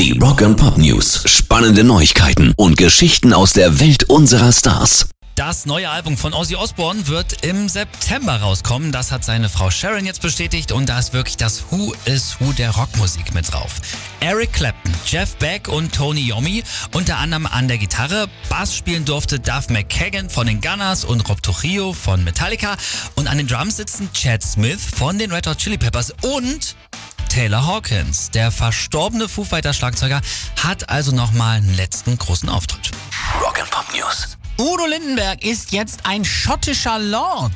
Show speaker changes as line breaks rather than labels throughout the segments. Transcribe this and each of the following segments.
Die Rock and Pop News. Spannende Neuigkeiten und Geschichten aus der Welt unserer Stars.
Das neue Album von Ozzy Osbourne wird im September rauskommen. Das hat seine Frau Sharon jetzt bestätigt und da ist wirklich das Who is Who der Rockmusik mit drauf. Eric Clapton, Jeff Beck und Tony Yomi, unter anderem an der Gitarre. Bass spielen durfte Duff McKagan von den Gunners und Rob Trujillo von Metallica. Und an den Drums sitzen Chad Smith von den Red Hot Chili Peppers und Taylor Hawkins. Der verstorbene Foo Fighters Schlagzeuger hat also nochmal einen letzten großen Auftritt.
Rock and Pop News.
Udo Lindenberg ist jetzt ein schottischer Lord.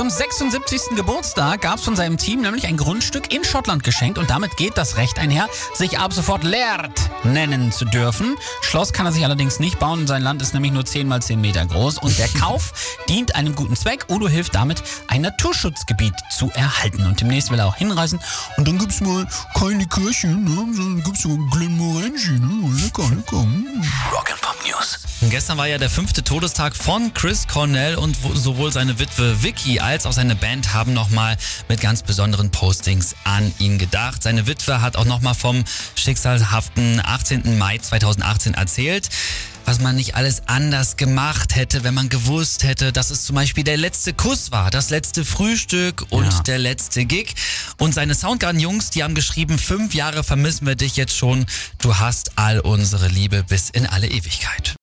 Zum 76. Geburtstag gab es von seinem Team nämlich ein Grundstück in Schottland geschenkt und damit geht das Recht einher, sich ab sofort Laird nennen zu dürfen. Schloss kann er sich allerdings nicht bauen, sein Land ist nämlich nur 10 mal 10 Meter groß und der Kauf dient einem guten Zweck. Udo hilft damit, ein Naturschutzgebiet zu erhalten und demnächst will er auch hinreisen und dann gibt's mal keine Kirche, ne? dann gibt's so ein Glenmorangie, ne? lecker, lecker. Mm.
News.
Und gestern war ja der fünfte Todestag von Chris Cornell und wo- sowohl seine Witwe Vicky als auch seine Band haben nochmal mit ganz besonderen Postings an ihn gedacht. Seine Witwe hat auch nochmal vom schicksalhaften 18. Mai 2018 erzählt. Was man nicht alles anders gemacht hätte, wenn man gewusst hätte, dass es zum Beispiel der letzte Kuss war, das letzte Frühstück und
Ja.
der letzte Gig. Und seine Soundgarden-Jungs, die haben geschrieben, fünf Jahre vermissen wir dich jetzt schon. Du hast all unsere Liebe bis in alle Ewigkeit.